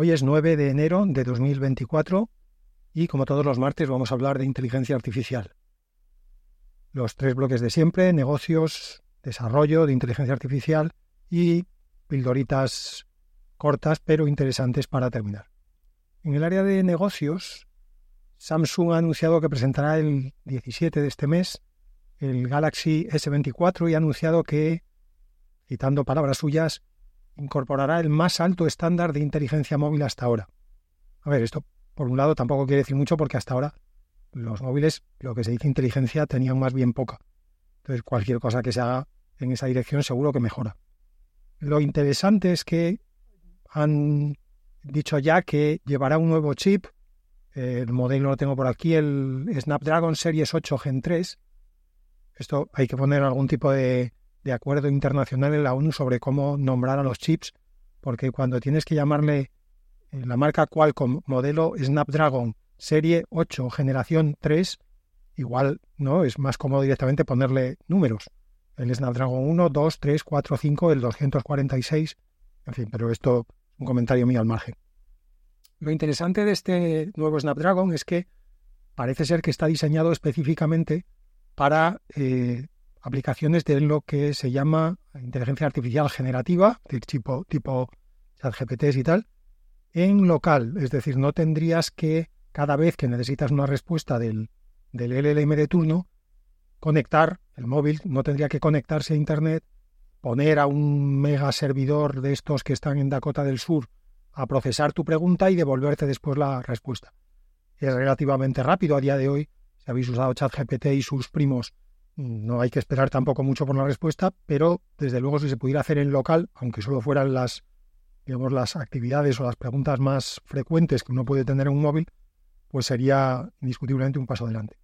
Hoy es 9 de enero de 2024 y como todos los martes vamos a hablar de inteligencia artificial. Los tres bloques de siempre, negocios, desarrollo de inteligencia artificial y pildoritas cortas pero interesantes para terminar. En el área de negocios, Samsung ha anunciado que presentará el 17 de este mes el Galaxy S24 y ha anunciado que, citando palabras suyas, incorporará el más alto estándar de inteligencia móvil hasta ahora. A ver, esto por un lado tampoco quiere decir mucho porque hasta ahora los móviles, lo que se dice inteligencia, tenían más bien poca. Entonces cualquier cosa que se haga en esa dirección seguro que mejora. Lo interesante es que han dicho ya que llevará un nuevo chip. El modelo lo tengo por aquí, el Snapdragon Series 8 Gen 3. Esto hay que poner algún tipo de, de acuerdo internacional en la ONU sobre cómo nombrar a los chips, porque cuando tienes que llamarle eh, la marca Qualcomm modelo Snapdragon serie 8 generación 3, igual no es más cómodo directamente ponerle números. El Snapdragon 1, 2, 3, 4, 5, el 246, en fin, pero esto es un comentario mío al margen. Lo interesante de este nuevo Snapdragon es que parece ser que está diseñado específicamente para eh, aplicaciones de lo que se llama inteligencia artificial generativa, tipo, tipo ChatGPT y tal, en local. Es decir, no tendrías que, cada vez que necesitas una respuesta del, del LLM de turno, conectar el móvil, no tendría que conectarse a Internet, poner a un mega servidor de estos que están en Dakota del Sur a procesar tu pregunta y devolverte después la respuesta. Es relativamente rápido a día de hoy. Si habéis usado ChatGPT y sus primos, no hay que esperar tampoco mucho por la respuesta, pero desde luego si se pudiera hacer en local, aunque solo fueran las, digamos, las actividades o las preguntas más frecuentes que uno puede tener en un móvil, pues sería indiscutiblemente un paso adelante.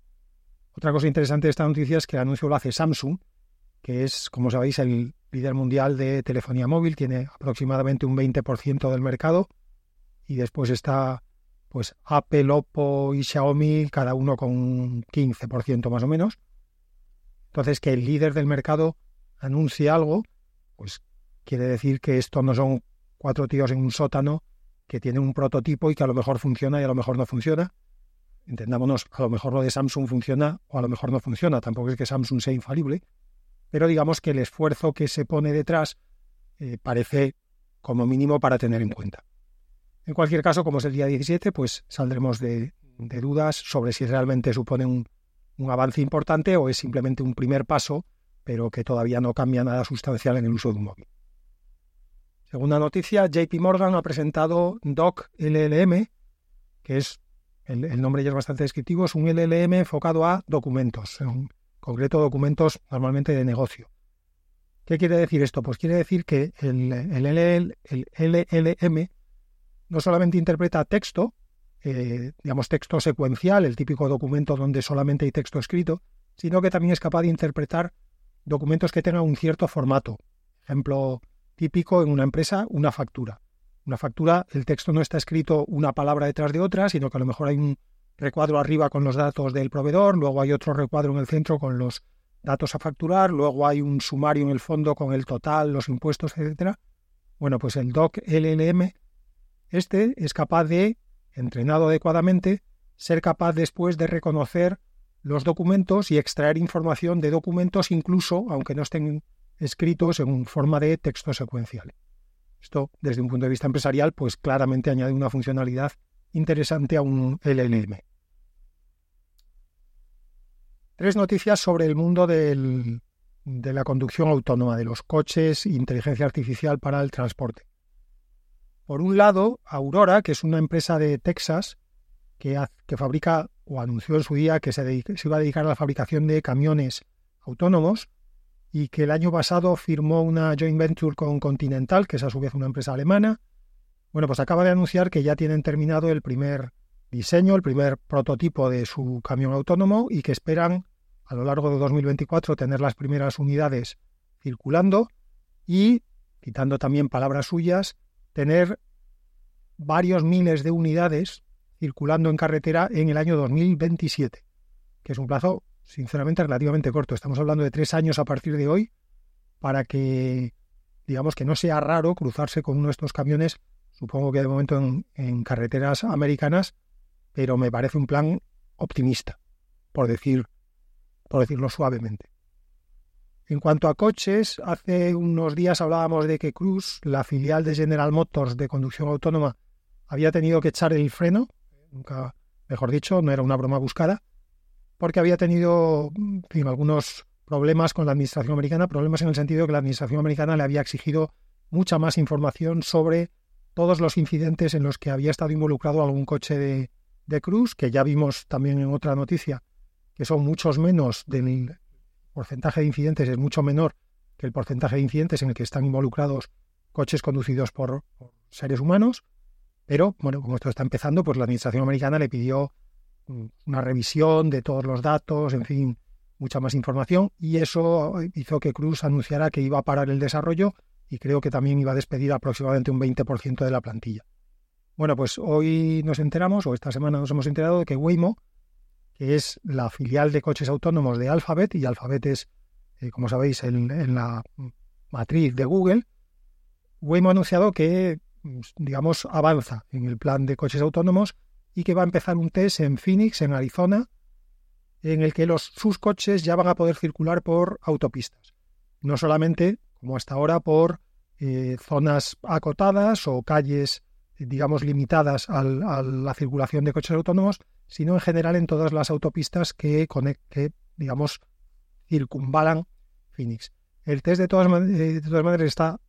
Otra cosa interesante de esta noticia es que el anuncio lo hace Samsung, que es, como sabéis, el líder mundial de telefonía móvil, tiene aproximadamente un 20% del mercado y después está pues Apple, Oppo y Xiaomi, cada uno con un 15% más o menos. Entonces, que el líder del mercado anuncie algo, pues quiere decir que esto no son cuatro tíos en un sótano que tienen un prototipo y que a lo mejor funciona y a lo mejor no funciona. Entendámonos, a lo mejor lo de Samsung funciona o a lo mejor no funciona. Tampoco es que Samsung sea infalible, pero digamos que el esfuerzo que se pone detrás eh, parece como mínimo para tener en cuenta. En cualquier caso, como es el día 17, pues saldremos de, de dudas sobre si realmente supone un, un avance importante o es simplemente un primer paso, pero que todavía no cambia nada sustancial en el uso de un móvil. Segunda noticia, JP Morgan ha presentado Doc LLM, que es, el, nombre ya es bastante descriptivo, es un LLM enfocado a documentos, en concreto documentos normalmente de negocio. ¿Qué quiere decir esto? Pues quiere decir que el, LLM no solamente interpreta texto, eh, digamos, texto secuencial, el típico documento donde solamente hay texto escrito, sino que también es capaz de interpretar documentos que tengan un cierto formato. Ejemplo típico en una empresa, una factura. Una factura, el texto no está escrito una palabra detrás de otra, sino que a lo mejor hay un recuadro arriba con los datos del proveedor, luego hay otro recuadro en el centro con los datos a facturar, luego hay un sumario en el fondo con el total, los impuestos, etcétera. Bueno, pues el doc LLM este es capaz de entrenado adecuadamente, ser capaz después de reconocer los documentos y extraer información de documentos incluso aunque no estén escritos en forma de texto secuencial. Esto, desde un punto de vista empresarial, pues claramente añade una funcionalidad interesante a un LLM. Tres noticias sobre el mundo de la conducción autónoma, de los coches inteligencia artificial para el transporte. Por un lado, Aurora, que es una empresa de Texas que, fabrica o anunció en su día que se, se iba a dedicar a la fabricación de camiones autónomos y que el año pasado firmó una joint venture con Continental, que es a su vez una empresa alemana. Bueno, pues acaba de anunciar que ya tienen terminado el primer diseño, el primer prototipo de su camión autónomo y que esperan a lo largo de 2024 tener las primeras unidades circulando y, quitando también palabras suyas, tener varios miles de unidades circulando en carretera en el año 2027, que es un plazo, sinceramente, relativamente corto. Estamos hablando de tres años a partir de hoy para que, digamos, que no sea raro cruzarse con uno de estos camiones supongo que de momento en, carreteras americanas, pero me parece un plan optimista, por decir, por decirlo suavemente. En cuanto a coches, hace unos días hablábamos de que Cruise, la filial de General Motors de conducción autónoma, había tenido que echar el freno, nunca, mejor dicho, no era una broma buscada, porque había tenido algunos problemas con la administración americana, problemas en el sentido de que la administración americana le había exigido mucha más información sobre todos los incidentes en los que había estado involucrado algún coche de, de Cruz, que ya vimos también en otra noticia, que son muchos menos del porcentaje de incidentes, es mucho menor que el porcentaje de incidentes en el que están involucrados coches conducidos por, seres humanos. Pero, bueno, como esto está empezando, pues la administración americana le pidió mm, una revisión de todos los datos, en fin, mucha más información, y eso hizo que Cruz anunciara que iba a parar el desarrollo y creo que también iba a despedir aproximadamente un 20% de la plantilla. Bueno, pues hoy nos enteramos, o esta semana nos hemos enterado de que Waymo, que es la filial de coches autónomos de Alphabet, y Alphabet es, eh, como sabéis, en, la matriz de Google, Waymo ha anunciado que, digamos, avanza en el plan de coches autónomos y que va a empezar un test en Phoenix, en Arizona, en el que los, sus coches ya van a poder circular por autopistas. No solamente, como hasta ahora, por eh, zonas acotadas o calles digamos, limitadas a la circulación de coches autónomos, sino en general en todas las autopistas que, que digamos, circunvalan Phoenix. El test de todas, de todas maneras está,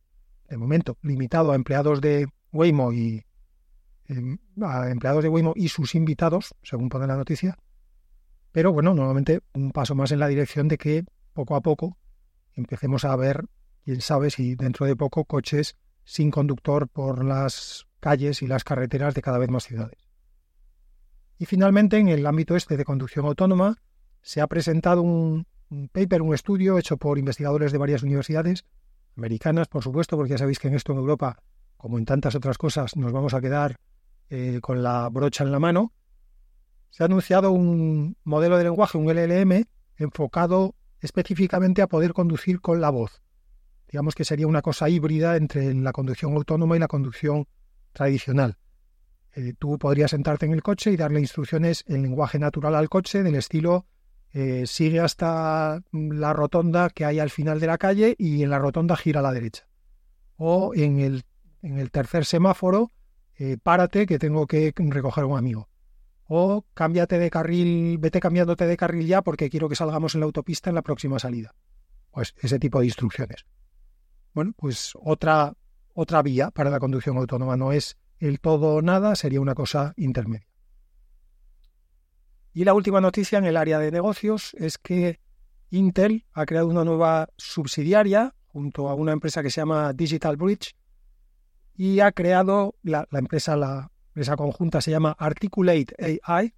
de momento, limitado a empleados de Waymo y em, a empleados de Waymo y sus invitados, según pone la noticia. Pero bueno, nuevamente un paso más en la dirección de que poco a poco empecemos a ver, quién sabe si dentro de poco, coches sin conductor por las calles y las carreteras de cada vez más ciudades. Y finalmente, en el ámbito este de conducción autónoma, se ha presentado un, paper, un estudio hecho por investigadores de varias universidades, americanas, por supuesto, porque ya sabéis que en esto en Europa, como en tantas otras cosas, nos vamos a quedar eh, con la brocha en la mano. Se ha anunciado un modelo de lenguaje, un LLM, enfocado específicamente a poder conducir con la voz. Digamos que sería una cosa híbrida entre la conducción autónoma y la conducción tradicional. Eh, tú podrías sentarte en el coche y darle instrucciones en lenguaje natural al coche del estilo eh, sigue hasta la rotonda que hay al final de la calle y en la rotonda gira a la derecha. O en el, en el tercer semáforo, eh, párate que tengo que recoger a un amigo. O cámbiate de carril, vete cambiándote de carril ya porque quiero que salgamos en la autopista en la próxima salida. Pues ese tipo de instrucciones. Bueno, pues otra otra vía para la conducción autónoma. No es el todo o nada, sería una cosa intermedia. Y la última noticia en el área de negocios es que Intel ha creado una nueva subsidiaria junto a una empresa que se llama Digital Bridge y ha creado la, empresa, la empresa conjunta se llama Articulate AI.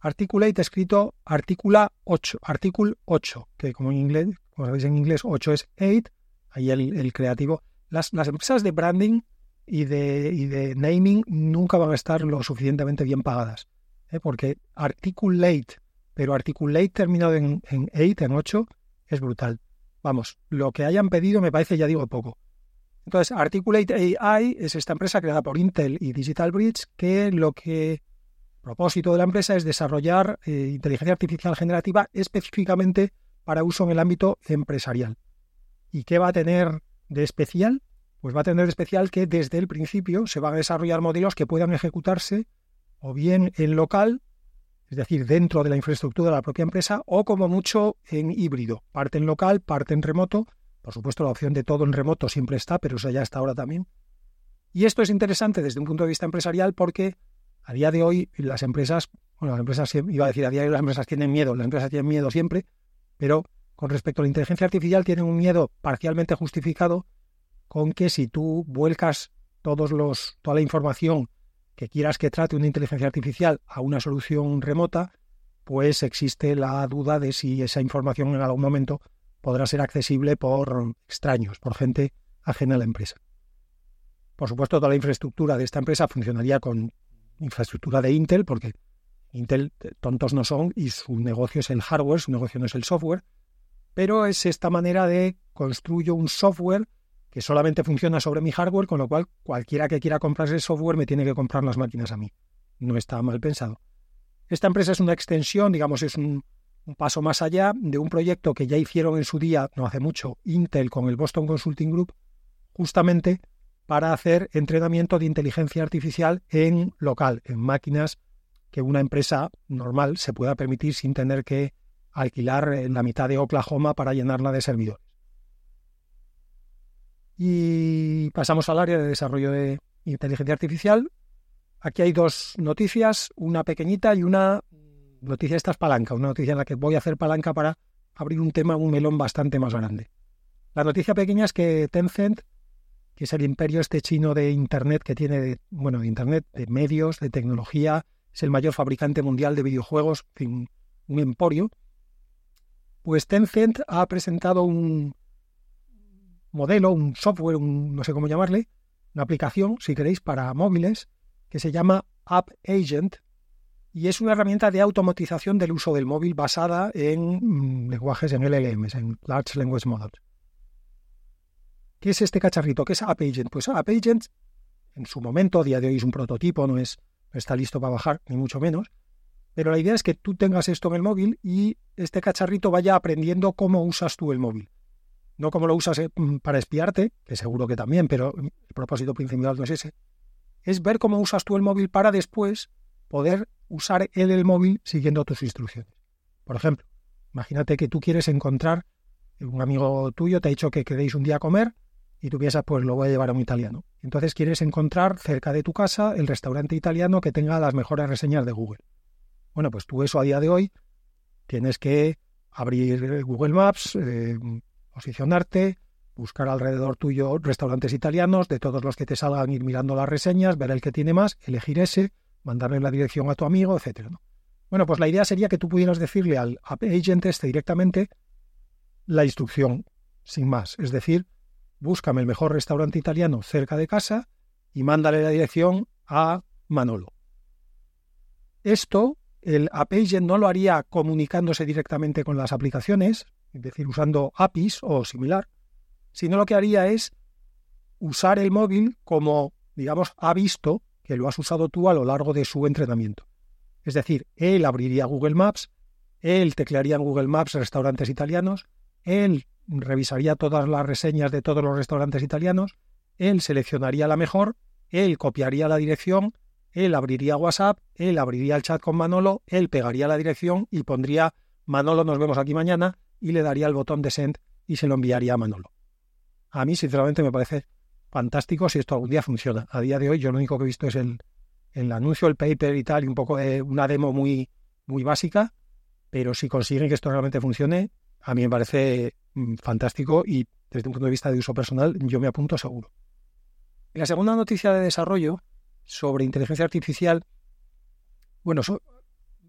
Articulate escrito Articula 8, Articule 8, que como en inglés, como sabéis en inglés 8 es 8, ahí el creativo las, empresas de branding y de, naming nunca van a estar lo suficientemente bien pagadas. ¿eh? Porque articulate, pero articulate terminado en, en 8, en 8, es brutal. Vamos, lo que hayan pedido me parece, ya digo, poco. Entonces, Articulate AI es esta empresa creada por Intel y Digital Bridge que lo que propósito de la empresa es desarrollar eh, inteligencia artificial generativa específicamente para uso en el ámbito empresarial. ¿Y qué va a tener de especial, pues va a tener de especial que desde el principio se van a desarrollar modelos que puedan ejecutarse o bien en local, es decir, dentro de la infraestructura de la propia empresa, o como mucho en híbrido, parte en local, parte en remoto. Por supuesto, la opción de todo en remoto siempre está, pero eso ya está ahora también. Y esto es interesante desde un punto de vista empresarial porque a día de hoy las empresas, bueno, las empresas, iba a decir, a día de hoy las empresas tienen miedo, las empresas tienen miedo siempre, pero con respecto a la inteligencia artificial tienen un miedo parcialmente justificado con que si tú vuelcas todos los, toda la información que quieras que trate una inteligencia artificial a una solución remota, pues existe la duda de si esa información en algún momento podrá ser accesible por extraños, por gente ajena a la empresa. Por supuesto, toda la infraestructura de esta empresa funcionaría con infraestructura de Intel, porque Intel eh, tontos no son y su negocio es el hardware, su negocio no es el software, pero es esta manera de construyo un software que solamente funciona sobre mi hardware, con lo cual cualquiera que quiera comprarse el software me tiene que comprar las máquinas a mí. No está mal pensado. Esta empresa es una extensión, digamos, es un, paso más allá de un proyecto que ya hicieron en su día, no hace mucho, Intel con el Boston Consulting Group, justamente para hacer entrenamiento de inteligencia artificial en local, en máquinas que una empresa normal se pueda permitir sin tener que alquilar en la mitad de Oklahoma para llenarla de servidores. Y pasamos al área de desarrollo de inteligencia artificial. Aquí hay dos noticias, una pequeñita y una noticia, esta es palanca, una noticia en la que voy a hacer palanca para abrir un tema, un melón bastante más grande. La noticia pequeña es que Tencent, que es el imperio este chino de Internet que tiene, bueno, de Internet, de medios, de tecnología, es el mayor fabricante mundial de videojuegos, un emporio, pues Tencent ha presentado un, modelo, un software, un, no sé cómo llamarle, una aplicación, si queréis, para móviles, que se llama App Agent, y es una herramienta de automatización del uso del móvil basada en mm, lenguajes en LLMs, en Large Language Models. ¿Qué es este cacharrito? ¿Qué es App Agent? Pues App Agent, en su momento, a día de hoy es un prototipo, no, es, no está listo para bajar, ni mucho menos, pero la idea es que tú tengas esto en el móvil y este cacharrito vaya aprendiendo cómo usas tú el móvil no como lo usas eh, mm, para espiarte, que seguro que también, pero el propósito principal no es ese, es ver cómo usas tú el móvil para después poder usar él el móvil siguiendo tus instrucciones. Por ejemplo, imagínate que tú quieres encontrar, un amigo tuyo te ha dicho que queréis un día comer y tú piensas, pues lo voy a llevar a un italiano. Entonces quieres encontrar cerca de tu casa el restaurante italiano que tenga las mejores reseñas de Google. Bueno, pues tú eso a día de hoy tienes que abrir Google Maps, eh, posicionarte, buscar alrededor tuyo restaurantes italianos, de todos los que te salgan, ir mirando las reseñas, ver el que tiene más, elegir ese, mandarle la dirección a tu amigo, etcétera. Bueno, pues la idea sería que tú pudieras decirle al agent este directamente la instrucción, sin más. Es decir, búscame el mejor restaurante italiano cerca de casa y mándale la dirección a Manolo. Esto, el App Agent no lo haría comunicándose directamente con las aplicaciones, es decir, usando APIs o similar, sino lo que haría es usar el móvil como, digamos, ha visto que lo has usado tú a lo largo de su entrenamiento. Es decir, él abriría Google Maps, él teclearía en Google Maps restaurantes italianos, él revisaría todas las reseñas de todos los restaurantes italianos, él seleccionaría la mejor, él copiaría la dirección, él abriría WhatsApp, él abriría el chat con Manolo, él pegaría la dirección y pondría Manolo, nos vemos aquí mañana, y le daría el botón de send y se lo enviaría a Manolo. A mí, sinceramente, me parece fantástico si esto algún día funciona. A día de hoy, yo lo único que he visto es el, el anuncio, el paper y tal, y un poco de una demo muy, muy básica, pero si consiguen que esto realmente funcione, a mí me parece mm, fantástico y desde un punto de vista de uso personal, yo me apunto seguro. la segunda noticia de desarrollo sobre inteligencia artificial, bueno,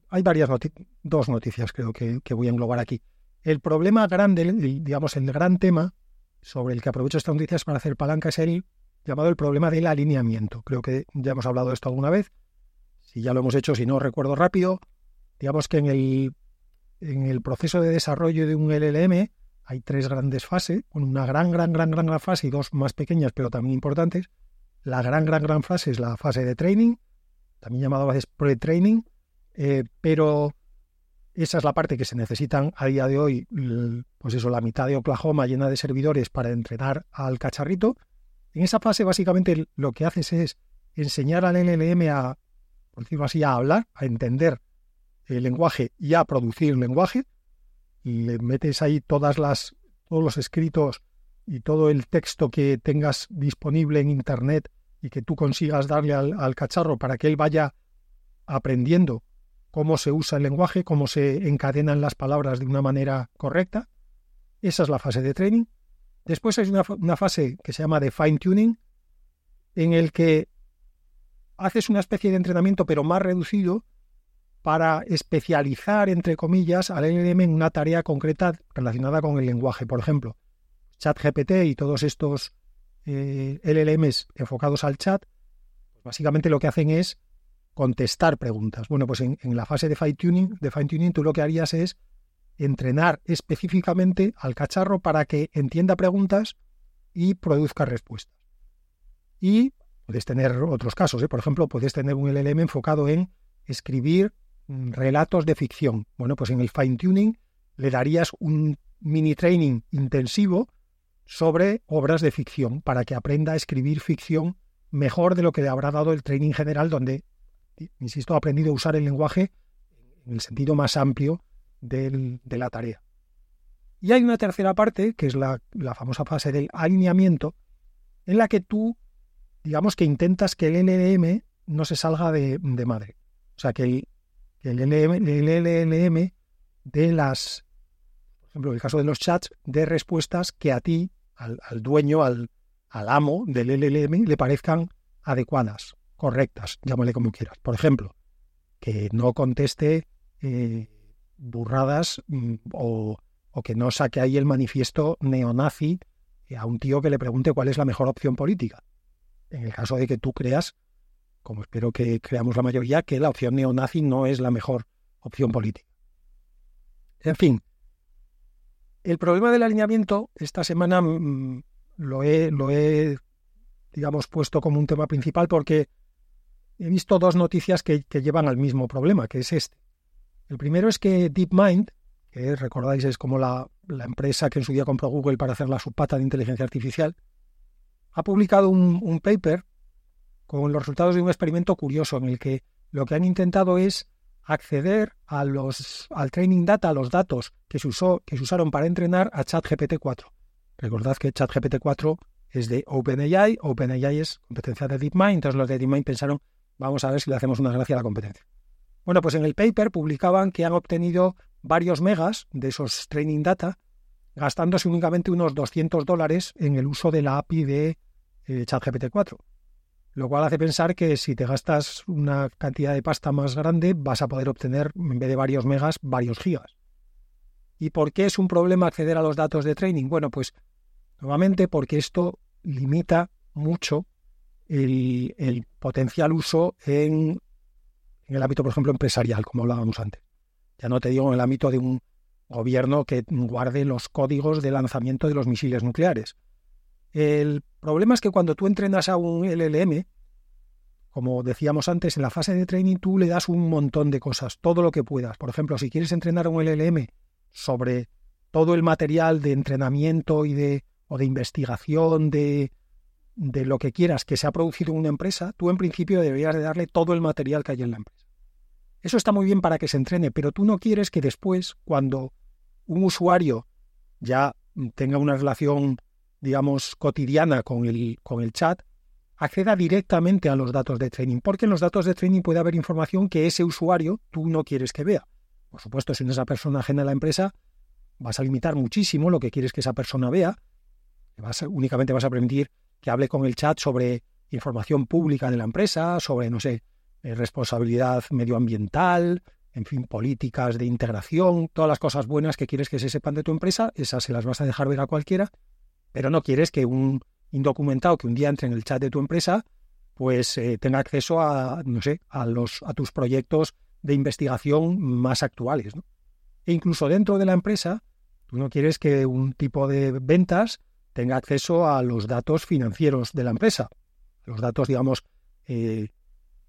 hay varias noticias, dos noticias creo que, que voy a englobar aquí. El problema grande, digamos, el gran tema sobre el que aprovecho esta noticia para hacer palanca es el llamado el problema del alineamiento. Creo que ya hemos hablado de esto alguna vez. Si ya lo hemos hecho, si no recuerdo rápido, digamos que en el, en el proceso de desarrollo de un LLM hay tres grandes fases, una gran, gran, gran, gran, gran fase y dos más pequeñas, pero también importantes. La gran, gran, gran fase es la fase de training, también llamada a veces pre-training, eh, pero esa es la parte que se necesitan a día de hoy, pues eso, la mitad de Oklahoma llena de servidores para entrenar al cacharrito. En esa fase, básicamente, lo que haces es enseñar al LLM a, por decirlo así, a hablar, a entender el lenguaje y a producir lenguaje. Le metes ahí todas las, todos los escritos y todo el texto que tengas disponible en Internet y que tú consigas darle al cacharro para que él vaya aprendiendo cómo se usa el lenguaje, cómo se encadenan las palabras de una manera correcta. Esa es la fase de training. Después hay una, fase que se llama de fine tuning, en el que haces una especie de entrenamiento pero más reducido para especializar, entre comillas, al LLM en una tarea concreta relacionada con el lenguaje. Por ejemplo, ChatGPT y todos estos eh, LLMs enfocados al chat, básicamente lo que hacen es contestar preguntas. Bueno, pues en, la fase de fine tuning, de fine tuning, tú lo que harías es entrenar específicamente al cacharro para que entienda preguntas y produzca respuestas. Y puedes tener otros casos, ¿eh? por ejemplo, puedes tener un LLM enfocado en escribir mm, relatos de ficción. Bueno, pues en el fine tuning le darías un mini training intensivo sobre obras de ficción para que aprenda a escribir ficción mejor de lo que le habrá dado el training general donde, insisto, ha aprendido a usar el lenguaje en el sentido más amplio de la tarea. Y hay una tercera parte, que es la, famosa fase del alineamiento, en la que tú, digamos que intentas que el LLM no se salga de, madre. O sea, que el, el, LLM de las, por ejemplo, el caso de los chats, de respuestas que a ti, al, dueño, al, al amo del LLM, le parezcan adecuadas, correctas, llámale como quieras. Por ejemplo, que no conteste eh, burradas mm, o o que no saque ahí el manifiesto neonazi a un tío que le pregunte cuál es la mejor opción política. En el caso de que tú creas, como espero que creamos la mayoría, que la opción neonazi no es la mejor opción política. En fin, el problema del alineamiento esta semana mm, lo, he, lo he, digamos, puesto como un tema principal porque he visto dos noticias que, llevan al mismo problema, que es este. El primero es que DeepMind, que recordáis es como la, empresa que en su día compró Google para hacer la subpata de inteligencia artificial, ha publicado un, paper con los resultados de un experimento curioso en el que lo que han intentado es acceder al training data, a los datos que se, usó, que se usaron para entrenar a ChatGPT 4. Recordad que ChatGPT 4 es de OpenAI, OpenAI es competencia de DeepMind, entonces los de DeepMind pensaron, vamos a ver si le hacemos una gracia a la competencia. Bueno, pues en el paper publicaban que han obtenido varios megas de esos training data, gastándose únicamente unos 200 dólares en el uso de la API de eh, ChatGPT 4. Lo cual hace pensar que si te gastas una cantidad de pasta más grande, vas a poder obtener, en vez de varios megas, varios gigas. ¿Y por qué es un problema acceder a los datos de training? Bueno, pues nuevamente porque esto limita mucho el, el potencial uso en, en el ámbito, por ejemplo, empresarial, como hablábamos antes. Ya no te digo en el ámbito de un gobierno que guarde los códigos de lanzamiento de los misiles nucleares. El problema es que cuando tú entrenas a un LLM, como decíamos antes, en la fase de training tú le das un montón de cosas, todo lo que puedas. Por ejemplo, si quieres entrenar a un LLM sobre todo el material de entrenamiento y de o de investigación de, de lo que quieras que se ha producido en una empresa, tú en principio deberías de darle todo el material que hay en la empresa. Eso está muy bien para que se entrene, pero tú no quieres que después, cuando un usuario ya tenga una relación, digamos, cotidiana con el, con el chat, acceda directamente a los datos de training, porque en los datos de training puede haber información que ese usuario tú no quieres que vea. Por supuesto, si no es esa persona ajena a la empresa, vas a limitar muchísimo lo que quieres que esa persona vea. Vas únicamente vas a permitir que hable con el chat sobre información pública de la empresa, sobre, no sé, eh, responsabilidad medioambiental, en fin, políticas de integración, todas las cosas buenas que quieres que se sepan de tu empresa, esas se las vas a dejar ver a cualquiera, pero no quieres que un indocumentado que un día entre en el chat de tu empresa, pues eh, tenga acceso a, no sé, a, los, a tus proyectos de investigación más actuales. E incluso dentro de la empresa, tú no quieres que un tipo de ventas tenga acceso a los datos financieros de la empresa, los datos, digamos, eh,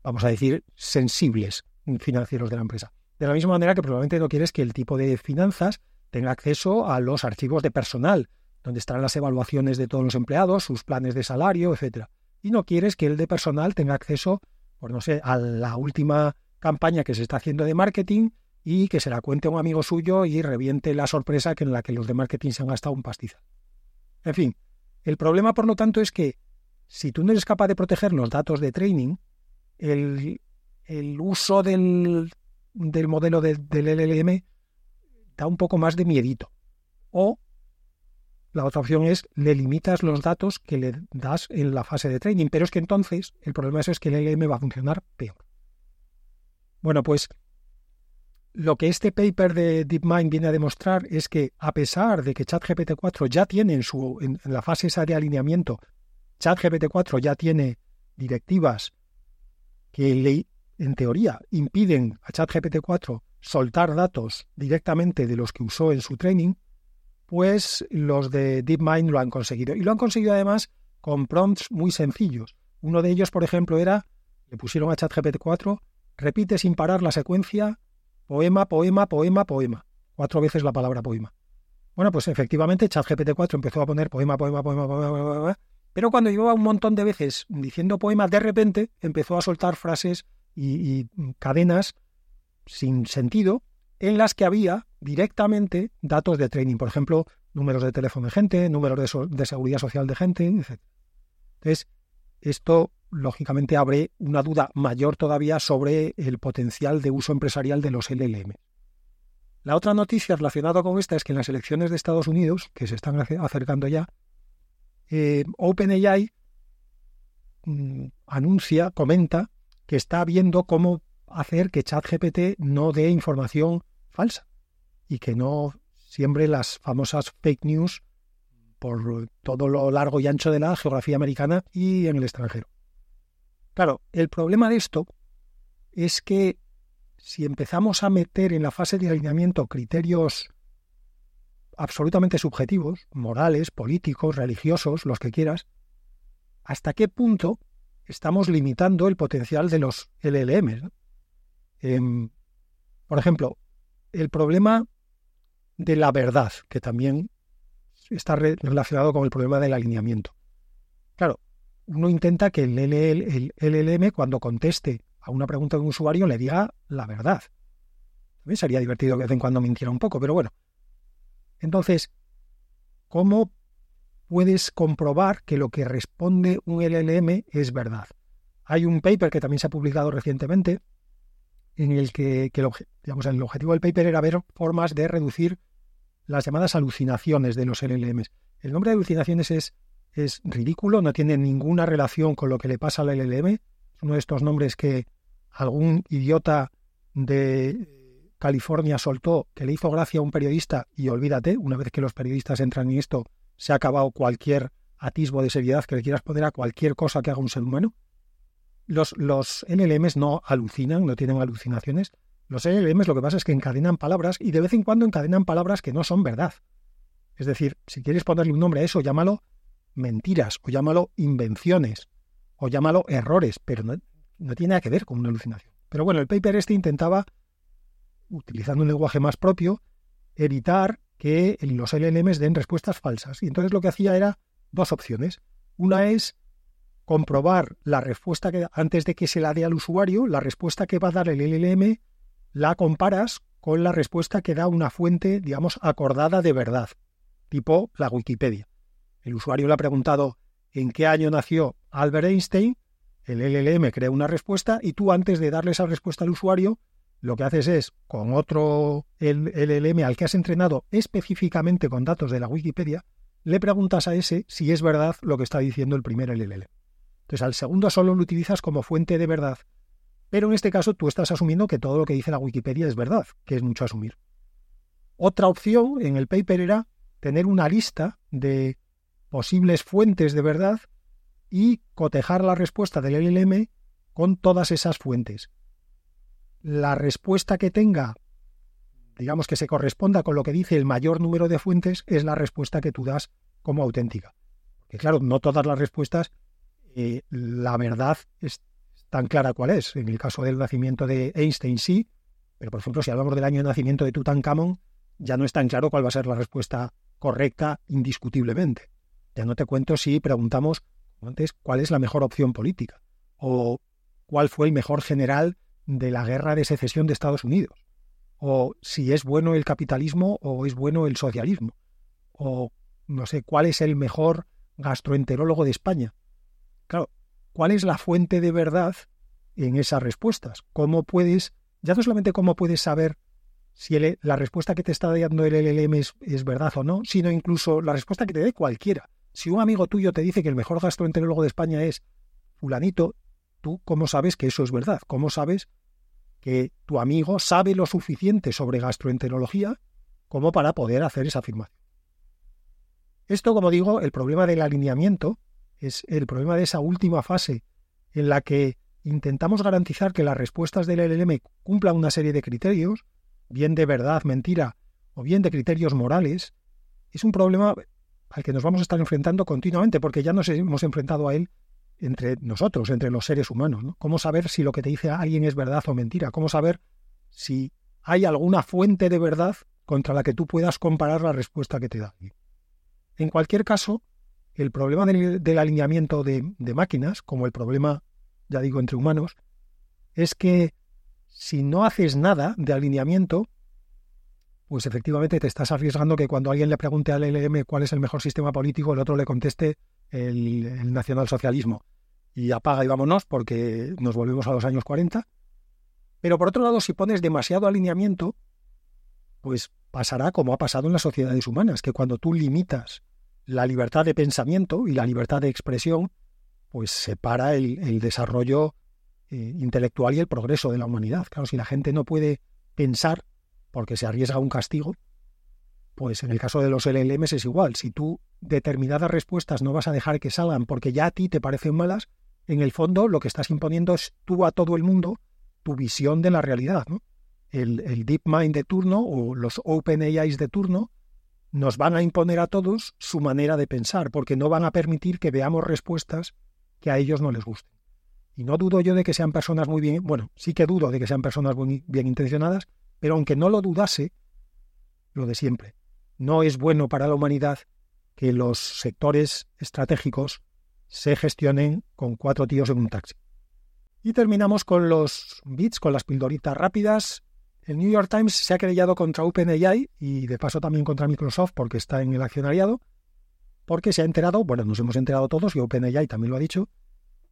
vamos a decir, sensibles financieros de la empresa. De la misma manera que probablemente no quieres que el tipo de finanzas tenga acceso a los archivos de personal, donde estarán las evaluaciones de todos los empleados, sus planes de salario, etcétera. Y no quieres que el de personal tenga acceso, pues no sé, a la última campaña que se está haciendo de marketing y que se la cuente a un amigo suyo y reviente la sorpresa que en la que los de marketing se han gastado un pastizal. En fin, el problema, por lo tanto, es que si tú no eres capaz de proteger los datos de training, el, uso del, del modelo del LLM da un poco más de miedito. O la otra opción es le limitas los datos que le das en la fase de training, pero es que entonces el problema es que el LLM va a funcionar peor. Bueno, pues lo que este paper de DeepMind viene a demostrar es que a pesar de que ChatGPT 4 ya tiene en, su, en la fase esa de alineamiento, ChatGPT 4 ya tiene directivas que en teoría impiden a ChatGPT 4 soltar datos directamente de los que usó en su training, pues los de DeepMind lo han conseguido. Y lo han conseguido además con prompts muy sencillos. Uno de ellos, por ejemplo, era, le pusieron a ChatGPT 4, repite sin parar la secuencia poema, poema, poema, poema. Cuatro veces la palabra poema. Bueno, pues efectivamente ChatGPT 4 empezó a poner poema, poema, poema, poema, poema, pero cuando llevaba un montón de veces diciendo poema, de repente empezó a soltar frases y, y cadenas sin sentido en las que había directamente datos de training, por ejemplo, números de teléfono de gente, números de, seguridad social de gente, etc. Entonces, esto lógicamente abre una duda mayor todavía sobre el potencial de uso empresarial de los LLM. La otra noticia relacionada con esta es que en las elecciones de Estados Unidos, que se están acercando ya, eh, OpenAI mm, anuncia, comenta que está viendo cómo hacer que ChatGPT no dé información falsa y que no siembre las famosas fake news por todo lo largo y ancho de la geografía americana y en el extranjero. Claro, el problema de esto es que si empezamos a meter en la fase de alineamiento criterios absolutamente subjetivos, morales, políticos, religiosos, los que quieras, ¿hasta qué punto estamos limitando el potencial de los LLM? Em, por ejemplo, el problema de la verdad, que también está relacionado con el problema del alineamiento. Claro, uno intenta que el, LLM cuando conteste a una pregunta de un usuario le diga la verdad. También sería divertido que de vez en cuando mintiera un poco, pero bueno. Entonces, ¿cómo puedes comprobar que lo que responde un LLM es verdad? Hay un paper que también se ha publicado recientemente en el que, el, el objetivo del paper era ver formas de reducir las llamadas alucinaciones de los LLMs. El nombre de alucinaciones es, es ridículo, no tiene ninguna relación con lo que le pasa al LLM. Es uno de estos nombres que algún idiota de California soltó que le hizo gracia a un periodista y olvídate, una vez que los periodistas entran en esto, se ha acabado cualquier atisbo de seriedad que le quieras poner a cualquier cosa que haga un ser humano. Los, los LLMs no alucinan, no tienen alucinaciones. Los LLMs lo que pasa es que encadenan palabras y de vez en cuando encadenan palabras que no son verdad. Es decir, si quieres ponerle un nombre a eso, llámalo mentiras o llámalo invenciones o llámalo errores, pero no, tiene nada que ver con una alucinación. Pero bueno, el paper este intentaba, utilizando un lenguaje más propio, evitar que los LLMs den respuestas falsas. Y entonces lo que hacía era dos opciones. Una es comprobar la respuesta que antes de que se la dé al usuario, la respuesta que va a dar el LLM, la comparas con la respuesta que da una fuente, digamos, acordada de verdad, tipo la Wikipedia. El usuario le ha preguntado en qué año nació Albert Einstein, el LLM crea una respuesta y tú antes de darle esa respuesta al usuario, lo que haces es, con otro LLM al que has entrenado específicamente con datos de la Wikipedia, le preguntas a ese si es verdad lo que está diciendo el primer LLM. Entonces al segundo solo lo utilizas como fuente de verdad, pero en este caso tú estás asumiendo que todo lo que dice la Wikipedia es verdad, que es mucho asumir. Otra opción en el paper era tener una lista de posibles fuentes de verdad y cotejar la respuesta del LLM con todas esas fuentes. La respuesta que tenga, digamos que se corresponda con lo que dice el mayor número de fuentes, es la respuesta que tú das como auténtica. Porque claro, no todas las respuestas eh, la verdad es tan clara cuál es. En el caso del nacimiento de Einstein sí, pero por ejemplo si hablamos del año de nacimiento de Tutankamón, ya no es tan claro cuál va a ser la respuesta correcta indiscutiblemente. Ya no te cuento si preguntamos antes cuál es la mejor opción política o cuál fue el mejor general de la guerra de secesión de Estados Unidos o si es bueno el capitalismo o es bueno el socialismo o no sé cuál es el mejor gastroenterólogo de España Claro, ¿cuál es la fuente de verdad en esas respuestas? ¿Cómo puedes, ya no solamente cómo puedes saber si la respuesta que te está dando el LLM es, verdad o no, sino incluso la respuesta que te dé cualquiera. Si un amigo tuyo te dice que el mejor gastroenterólogo de España es fulanito, ¿tú cómo sabes que eso es verdad? ¿Cómo sabes que tu amigo sabe lo suficiente sobre gastroenterología como para poder hacer esa afirmación? Esto, como digo, el problema del alineamiento es el problema de esa última fase en la que intentamos garantizar que las respuestas del LLM cumplan una serie de criterios, bien de verdad, mentira, o bien de criterios morales, es un problema al que nos vamos a estar enfrentando continuamente, porque ya nos hemos enfrentado a él entre nosotros, entre los seres humanos. ¿no? ¿Cómo saber si lo que te dice alguien es verdad o mentira? ¿Cómo saber si hay alguna fuente de verdad contra la que tú puedas comparar la respuesta que te da? En cualquier caso, el problema del, alineamiento de, máquinas, como el problema, ya digo, entre humanos, es que si no haces nada de alineamiento, pues efectivamente te estás arriesgando que cuando alguien le pregunte al LM cuál es el mejor sistema político, el otro le conteste el, nacionalsocialismo. Y apaga y vámonos porque nos volvemos a los años 40. Pero por otro lado, si pones demasiado alineamiento, pues pasará como ha pasado en las sociedades humanas, que cuando tú limitas la libertad de pensamiento y la libertad de expresión, pues separa el, el desarrollo eh, intelectual y el progreso de la humanidad. Claro, si la gente no puede pensar porque se arriesga un castigo, pues en el caso de los LLMs es igual. Si tú determinadas respuestas no vas a dejar que salgan porque ya a ti te parecen malas, en el fondo lo que estás imponiendo es tú a todo el mundo tu visión de la realidad. ¿no? El, el DeepMind de turno o los OpenAIs de turno nos van a imponer a todos su manera de pensar, porque no van a permitir que veamos respuestas que a ellos no les gusten. Y no dudo yo de que sean personas muy bien, bueno, sí que dudo de que sean personas muy bien intencionadas, pero aunque no lo dudase, lo de siempre. No es bueno para la humanidad que los sectores estratégicos se gestionen con cuatro tíos en un taxi. Y terminamos con los bits, con las pildoritas rápidas. El New York Times se ha querellado contra OpenAI y de paso también contra Microsoft porque está en el accionariado, porque se ha enterado, bueno, nos hemos enterado todos y OpenAI también lo ha dicho,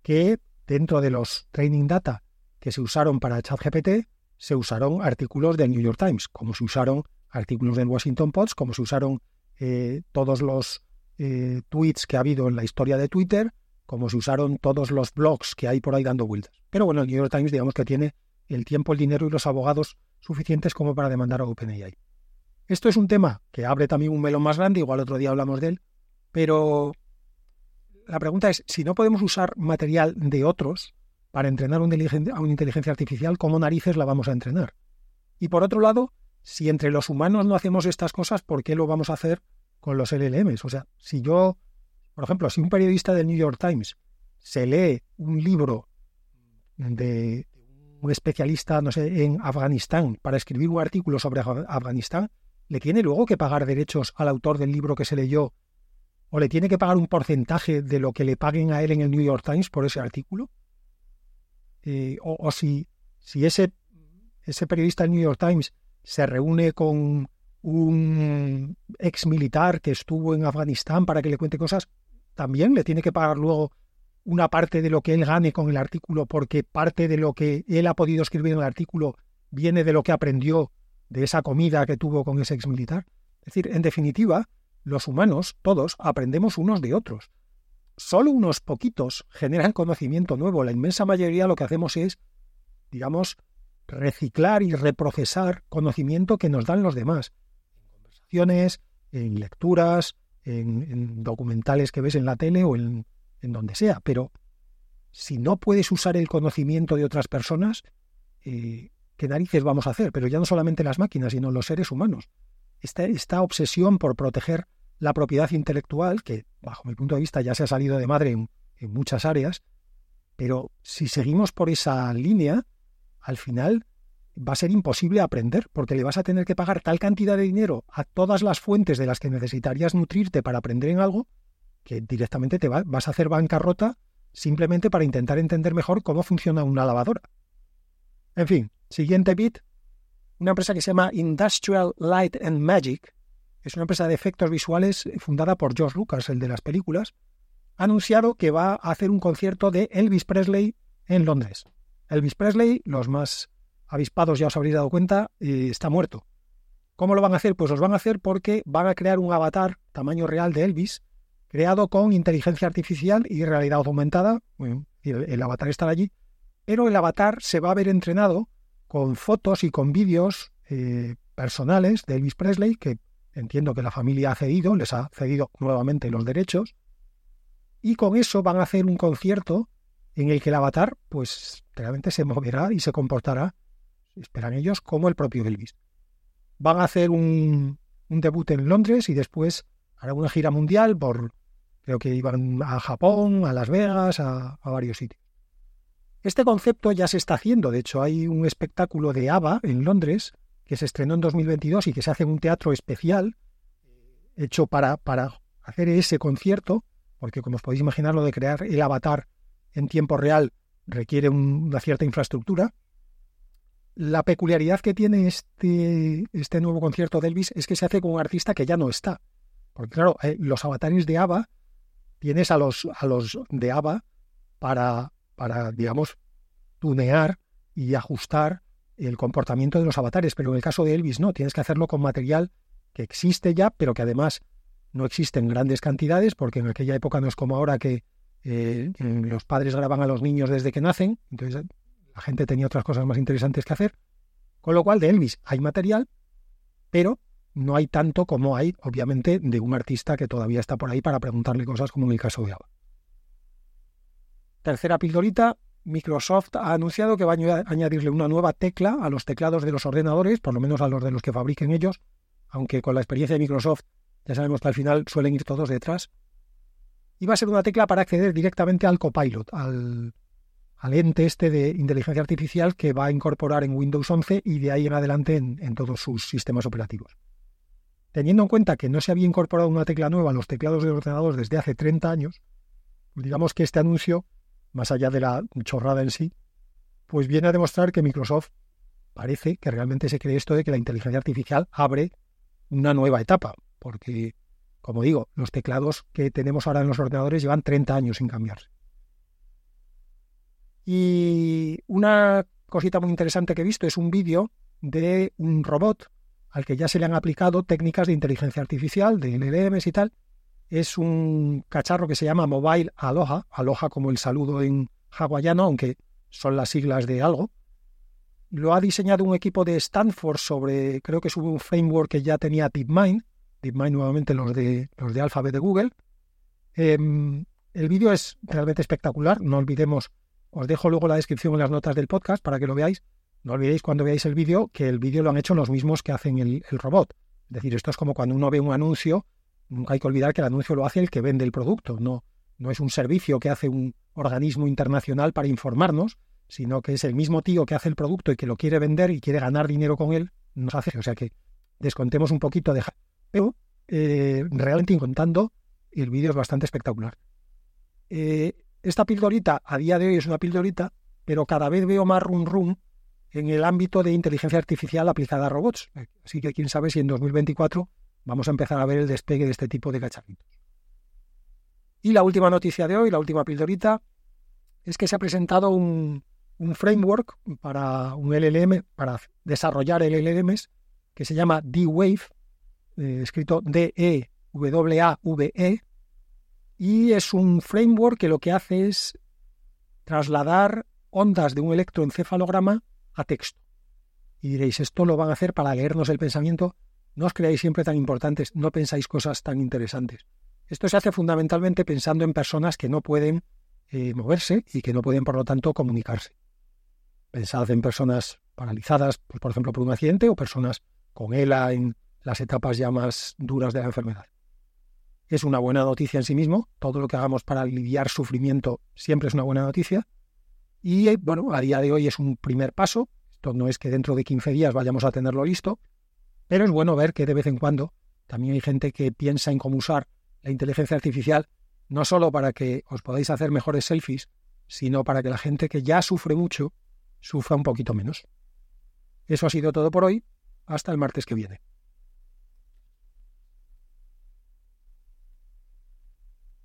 que dentro de los training data que se usaron para ChatGPT se usaron artículos del New York Times, como se usaron artículos del Washington Post, como se usaron eh, todos los eh, tweets que ha habido en la historia de Twitter, como se usaron todos los blogs que hay por ahí dando vueltas. Pero bueno, el New York Times digamos que tiene el tiempo, el dinero y los abogados suficientes como para demandar a OpenAI. Esto es un tema que abre también un melón más grande, igual otro día hablamos de él, pero la pregunta es, si no podemos usar material de otros para entrenar una inteligencia artificial, ¿cómo narices la vamos a entrenar? Y por otro lado, si entre los humanos no hacemos estas cosas, ¿por qué lo vamos a hacer con los LLMs? O sea, si yo, por ejemplo, si un periodista del New York Times se lee un libro de un especialista, no sé, en Afganistán para escribir un artículo sobre Afganistán, ¿le tiene luego que pagar derechos al autor del libro que se leyó? ¿O le tiene que pagar un porcentaje de lo que le paguen a él en el New York Times por ese artículo? Eh, o, si, si ese, ese periodista del New York Times se reúne con un ex militar que estuvo en Afganistán para que le cuente cosas, también le tiene que pagar luego una parte de lo que él gane con el artículo, porque parte de lo que él ha podido escribir en el artículo viene de lo que aprendió de esa comida que tuvo con ese ex militar. Es decir, en definitiva, los humanos, todos, aprendemos unos de otros. Solo unos poquitos generan conocimiento nuevo. La inmensa mayoría lo que hacemos es, digamos, reciclar y reprocesar conocimiento que nos dan los demás, en conversaciones, en lecturas, en, documentales que ves en la tele o en, donde sea. Pero si no puedes usar el conocimiento de otras personas, eh, ¿qué narices vamos a hacer? Pero ya no solamente las máquinas, sino los seres humanos. Esta, esta obsesión por proteger la propiedad intelectual, que bajo mi punto de vista ya se ha salido de madre en muchas áreas, pero si seguimos por esa línea, al final va a ser imposible aprender, porque le vas a tener que pagar tal cantidad de dinero a todas las fuentes de las que necesitarías nutrirte para aprender en algo, que directamente te vas a hacer bancarrota simplemente para intentar entender mejor cómo funciona una lavadora. En fin, siguiente bit, una empresa que se llama Industrial Light and Magic, es una empresa de efectos visuales fundada por George Lucas, el de las películas, ha anunciado que va a hacer un concierto de Elvis Presley en Londres. Elvis Presley, los más avispados ya os habréis dado cuenta, está muerto. ¿Cómo lo van a hacer? Pues los van a hacer porque van a crear un avatar tamaño real de Elvis, creado con inteligencia artificial y realidad aumentada. el, avatar estará allí, pero el avatar se va a ver entrenado con fotos y con vídeos eh, personales de Elvis Presley, que entiendo que la familia ha cedido, les ha cedido nuevamente los derechos, y con eso van a hacer un concierto en el que el avatar, pues realmente se moverá y se comportará, esperan ellos, como el propio Elvis. Van a hacer un, un debut en Londres y después hará una gira mundial por, creo que iban a Japón, a Las Vegas, a, varios sitios. Este concepto ya se está haciendo, de hecho hay un espectáculo de ABBA en Londres que se estrenó en 2022 y que se hace en un teatro especial hecho para, para hacer ese concierto, porque como os podéis imaginar lo de crear el avatar en tiempo real requiere una cierta infraestructura. La peculiaridad que tiene este, este nuevo concierto de Elvis es que se hace con un artista que ya no está. Porque claro, eh, los avatares de ABBA tienes a los, a los de ABBA para, para, digamos, tunear y ajustar el comportamiento de los avatares, pero en el caso de Elvis no, tienes que hacerlo con material que existe ya, pero que además no existe en grandes cantidades, porque en aquella época no es como ahora que eh, los padres graban a los niños desde que nacen, entonces la gente tenía otras cosas más interesantes que hacer. Con lo cual, de Elvis hay material, pero no hay tanto como hay, obviamente, de un artista que todavía está por ahí para preguntarle cosas, como en el caso de ABBA. Tercera pildorita, Microsoft ha anunciado que va a añadirle una nueva tecla a los teclados de los ordenadores, por lo menos a los de los que fabriquen ellos, aunque con la experiencia de Microsoft ya sabemos que al final suelen ir todos detrás y va a ser una tecla para acceder directamente al copilot, al, ente este de inteligencia artificial que va a incorporar en Windows 11 y de ahí en adelante en, todos sus sistemas operativos. Teniendo en cuenta que no se había incorporado una tecla nueva a los teclados de ordenadores desde hace 30 años, pues digamos que este anuncio, más allá de la chorrada en sí, pues viene a demostrar que Microsoft parece que realmente se cree esto de que la inteligencia artificial abre una nueva etapa, porque como digo, los teclados que tenemos ahora en los ordenadores llevan 30 años sin cambiarse. Y una cosita muy interesante que he visto es un vídeo de un robot al que ya se le han aplicado técnicas de inteligencia artificial, de LLMs y tal. Es un cacharro que se llama Mobile Aloha, Aloha como el saludo en hawaiano, aunque son las siglas de algo. Lo ha diseñado un equipo de Stanford sobre, creo que es un framework que ya tenía DeepMind, DeepMind nuevamente los de, los de Alphabet de Google. Em, el vídeo es realmente espectacular, no olvidemos, os dejo luego la descripción en las notas del podcast para que lo veáis. No olvidéis cuando veáis el vídeo que el vídeo lo han hecho los mismos que hacen el, robot. Es decir, esto es como cuando uno ve un anuncio, nunca hay que olvidar que el anuncio lo hace el que vende el producto, no, no es un servicio que hace un organismo internacional para informarnos, sino que es el mismo tío que hace el producto y que lo quiere vender y quiere ganar dinero con él, nos hace. O sea que descontemos un poquito de pero eh, realmente contando, el vídeo es bastante espectacular. Eh, esta pildorita a día de hoy es una pildorita, pero cada vez veo más rum rum en el ámbito de inteligencia artificial aplicada a robots. Así que quién sabe si en 2024 vamos a empezar a ver el despegue de este tipo de cacharritos. Y la última noticia de hoy, la última pildorita, es que se ha presentado un, framework para un LLM, para desarrollar LLMs, que se llama D-Wave, eh, escrito D-E-W-A-V-E, y es un framework que lo que hace es trasladar ondas de un electroencefalograma a texto. Y diréis, esto lo van a hacer para leernos el pensamiento. No os creáis siempre tan importantes, no pensáis cosas tan interesantes. Esto se hace fundamentalmente pensando en personas que no pueden eh, moverse y que no pueden, por lo tanto, comunicarse. Pensad en personas paralizadas, pues, por ejemplo, por un accidente, o personas con ELA en las etapas ya más duras de la enfermedad. Es una buena noticia en sí mismo, todo lo que hagamos para aliviar sufrimiento siempre es una buena noticia. Y bueno, a día de hoy es un primer paso, esto no es que dentro de 15 días vayamos a tenerlo listo, pero es bueno ver que de vez en cuando también hay gente que piensa en cómo usar la inteligencia artificial, no solo para que os podáis hacer mejores selfies, sino para que la gente que ya sufre mucho sufra un poquito menos. Eso ha sido todo por hoy. Hasta el martes que viene.